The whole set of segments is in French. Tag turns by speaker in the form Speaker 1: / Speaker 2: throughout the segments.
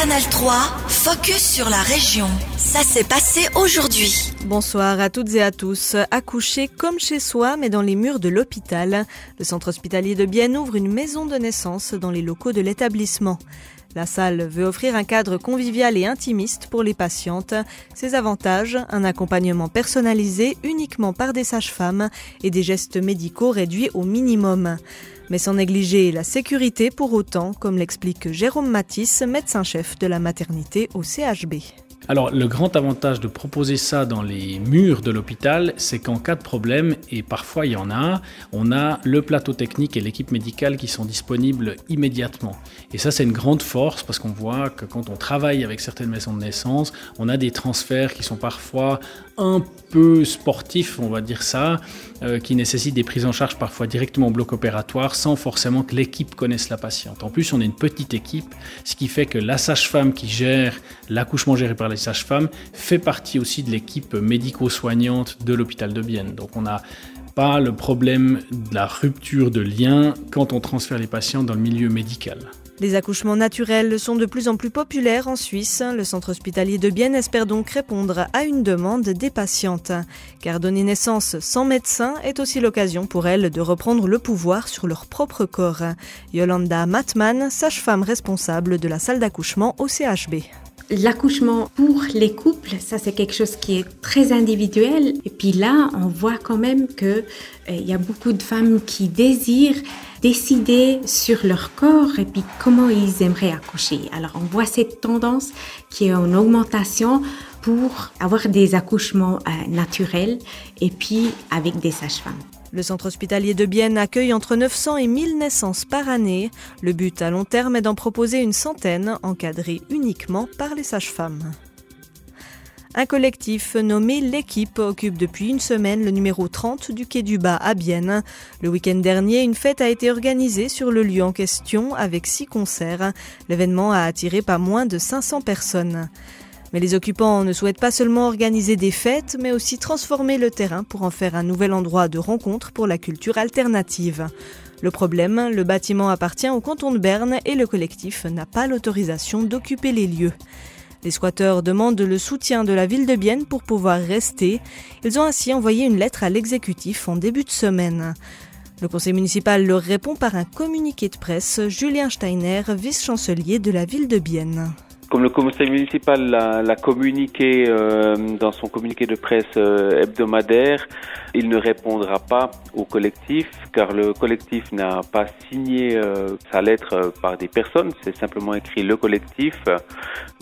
Speaker 1: Canal 3, focus sur la région. Ça s'est passé aujourd'hui.
Speaker 2: Bonsoir à toutes et à tous. Accoucher comme chez soi, mais dans les murs de l'hôpital. Le centre hospitalier de Bienne ouvre une maison de naissance dans les locaux de l'établissement. La salle veut offrir un cadre convivial et intimiste pour les patientes. Ses avantages, un accompagnement personnalisé uniquement par des sages-femmes et des gestes médicaux réduits au minimum. Mais sans négliger la sécurité pour autant, comme l'explique Jérôme Matisse, médecin-chef de la maternité au CHB.
Speaker 3: Alors, le grand avantage de proposer ça dans les murs de l'hôpital, c'est qu'en cas de problème, et parfois il y en a, on a le plateau technique et l'équipe médicale qui sont disponibles immédiatement. Et ça, c'est une grande force parce qu'on voit que quand on travaille avec certaines maisons de naissance, on a des transferts qui sont parfois un peu sportifs, on va dire ça, euh, qui nécessitent des prises en charge parfois directement au bloc opératoire sans forcément que l'équipe connaisse la patiente. En plus, on est une petite équipe, ce qui fait que la sage-femme qui gère l'accouchement géré par les sages-femmes fait partie aussi de l'équipe médico-soignante de l'hôpital de Bienne. Donc on n'a pas le problème de la rupture de lien quand on transfère les patients dans le milieu médical.
Speaker 2: Les accouchements naturels sont de plus en plus populaires en Suisse. Le centre hospitalier de Bienne espère donc répondre à une demande des patientes. Car donner naissance sans médecin est aussi l'occasion pour elles de reprendre le pouvoir sur leur propre corps. Yolanda Matman, sage-femme responsable de la salle d'accouchement au CHB.
Speaker 4: L'accouchement pour les couples, ça c'est quelque chose qui est très individuel. Et puis là, on voit quand même que euh, y a beaucoup de femmes qui désirent décider sur leur corps et puis comment ils aimeraient accoucher. Alors on voit cette tendance qui est en augmentation pour avoir des accouchements euh, naturels et puis avec des sages-femmes.
Speaker 2: Le centre hospitalier de Bienne accueille entre 900 et 1000 naissances par année. Le but à long terme est d'en proposer une centaine, encadrées uniquement par les sages-femmes. Un collectif nommé L'équipe occupe depuis une semaine le numéro 30 du quai du Bas à Bienne. Le week-end dernier, une fête a été organisée sur le lieu en question avec six concerts. L'événement a attiré pas moins de 500 personnes. Mais les occupants ne souhaitent pas seulement organiser des fêtes, mais aussi transformer le terrain pour en faire un nouvel endroit de rencontre pour la culture alternative. Le problème, le bâtiment appartient au canton de Berne et le collectif n'a pas l'autorisation d'occuper les lieux. Les squatteurs demandent le soutien de la ville de Bienne pour pouvoir rester. Ils ont ainsi envoyé une lettre à l'exécutif en début de semaine. Le conseil municipal leur répond par un communiqué de presse. Julien Steiner, vice-chancelier de la ville de Bienne.
Speaker 5: Comme le conseil municipal l'a communiqué euh, dans son communiqué de presse euh, hebdomadaire, il ne répondra pas au collectif car le collectif n'a pas signé euh, sa lettre par des personnes, c'est simplement écrit le collectif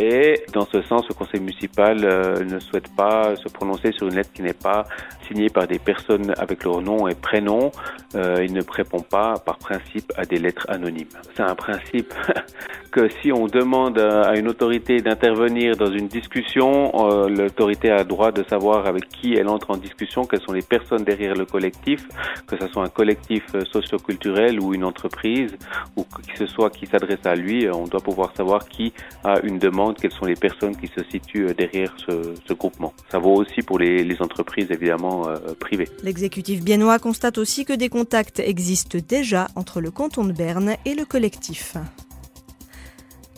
Speaker 5: et dans ce sens le conseil municipal ne souhaite pas se prononcer sur une lettre qui n'est pas signée par des personnes avec leur nom et prénom. il ne répond pas par principe à des lettres anonymes. C'est un principe que si on demande à une autorité d'intervenir dans une discussion, euh, l'autorité a le droit de savoir avec qui elle entre en discussion, quelles sont les personnes derrière le collectif, que ce soit un collectif euh, socioculturel ou une entreprise ou qui ce soit qui s'adresse à lui, euh, on doit pouvoir savoir qui a une demande, quelles sont les personnes qui se situent derrière ce, groupement. Ça vaut aussi pour les, entreprises évidemment privées.
Speaker 2: L'exécutif biennois constate aussi que des contacts existent déjà entre le canton de Berne et le collectif.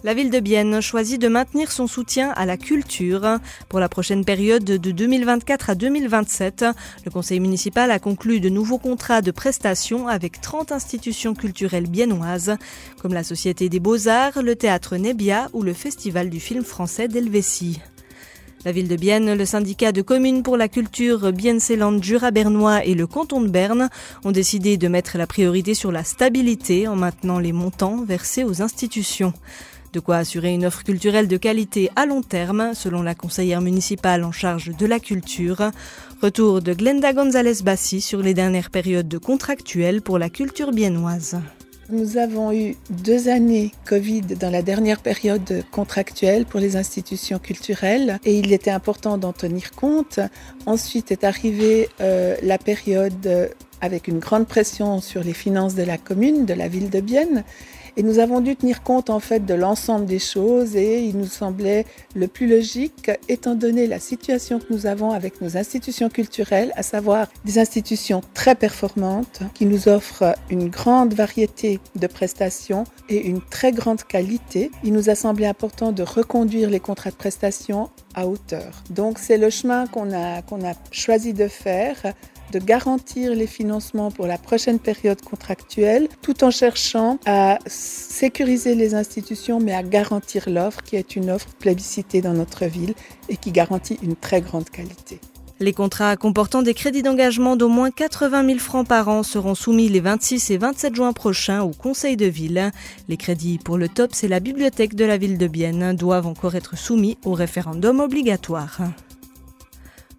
Speaker 2: La ville de Bienne choisit de maintenir son soutien à la culture. Pour la prochaine période de 2024 à 2027, le conseil municipal a conclu de nouveaux contrats de prestations avec 30 institutions culturelles biennoises, comme la Société des Beaux-Arts, le Théâtre Nebia ou le Festival du film français d'Helvétie. La ville de Bienne, le syndicat de communes pour la culture Bienne-Célande Jura bernois et le canton de Berne ont décidé de mettre la priorité sur la stabilité en maintenant les montants versés aux institutions. De quoi assurer une offre culturelle de qualité à long terme, selon la conseillère municipale en charge de la culture. Retour de Glenda González Bassi sur les dernières périodes de pour la culture biennoise.
Speaker 6: Nous avons eu deux années Covid dans la dernière période contractuelle pour les institutions culturelles et il était important d'en tenir compte. Ensuite est arrivée euh, la période avec une grande pression sur les finances de la commune, de la ville de Bienne Et nous avons dû tenir compte en fait de l'ensemble des choses et il nous semblait le plus logique, étant donné la situation que nous avons avec nos institutions culturelles, à savoir des institutions très performantes qui nous offrent une grande variété de prestations et une très grande qualité. Il nous a semblé important de reconduire les contrats de prestation à hauteur. Donc c'est le chemin qu'on a, qu'on a choisi de faire de garantir les financements pour la prochaine période contractuelle, tout en cherchant à sécuriser les institutions, mais à garantir l'offre qui est une offre plébiscitée dans notre ville et qui garantit une très grande qualité.
Speaker 2: Les contrats comportant des crédits d'engagement d'au moins 80 000 francs par an seront soumis les 26 et 27 juin prochains au Conseil de ville. Les crédits pour le top, c'est la bibliothèque de la ville de Bienne, doivent encore être soumis au référendum obligatoire.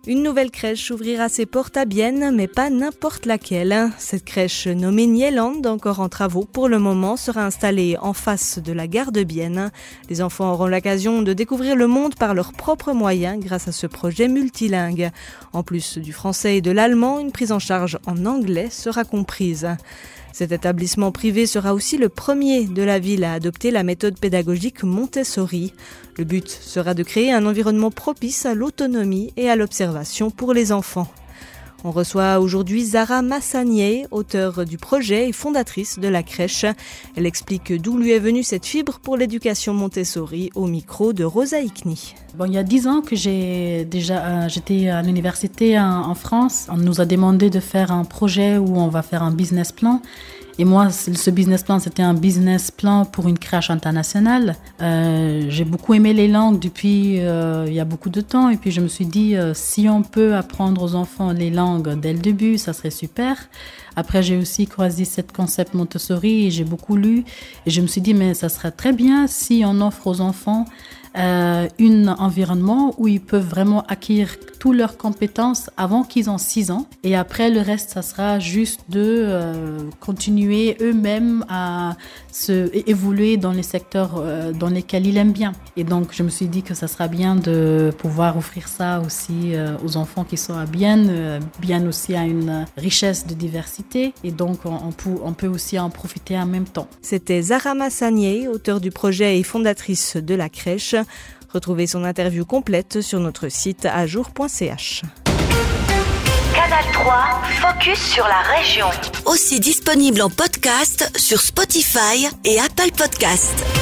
Speaker 2: Une nouvelle crèche ouvrira ses portes à Bienne, mais pas n'importe laquelle. Cette crèche nommée Nieland, encore en travaux pour le moment, sera installée en face de la gare de Bienne. Les enfants auront l'occasion de découvrir le monde par leurs propres moyens grâce à ce projet multilingue. En plus du français et de l'allemand, une prise en charge en anglais sera comprise. Cet établissement privé sera aussi le premier de la ville à adopter la méthode pédagogique Montessori. Le but sera de créer un environnement propice à l'autonomie et à l'observation pour les enfants. On reçoit aujourd'hui Zara Massanier, auteure du projet et fondatrice de la crèche. Elle explique d'où lui est venue cette fibre pour l'éducation Montessori au micro de Rosa Ikni.
Speaker 7: Bon, il y a dix ans que j'ai déjà euh, j'étais à l'université en France. On nous a demandé de faire un projet où on va faire un business plan et moi, ce business plan, c'était un business plan pour une crèche internationale. Euh, j'ai beaucoup aimé les langues depuis euh, il y a beaucoup de temps. Et puis je me suis dit, euh, si on peut apprendre aux enfants les langues dès le début, ça serait super. Après, j'ai aussi croisé cette concept Montessori et j'ai beaucoup lu. Et je me suis dit, mais ça serait très bien si on offre aux enfants euh, un environnement où ils peuvent vraiment acquérir toutes leurs compétences avant qu'ils aient 6 ans. Et après, le reste, ça sera juste de euh, continuer eux-mêmes à se évoluer dans les secteurs euh, dans lesquels ils aiment bien. Et donc, je me suis dit que ça sera bien de pouvoir offrir ça aussi euh, aux enfants qui sont à Bienne, bien aussi à une richesse de diversité. Et donc, on, peut, aussi en profiter en même temps.
Speaker 2: C'était Zara Massanier, auteur du projet et fondatrice de la crèche. Retrouvez son interview complète sur notre site ajour.ch.
Speaker 1: Canal 3, focus sur la région. Aussi disponible en podcast sur Spotify et Apple Podcast.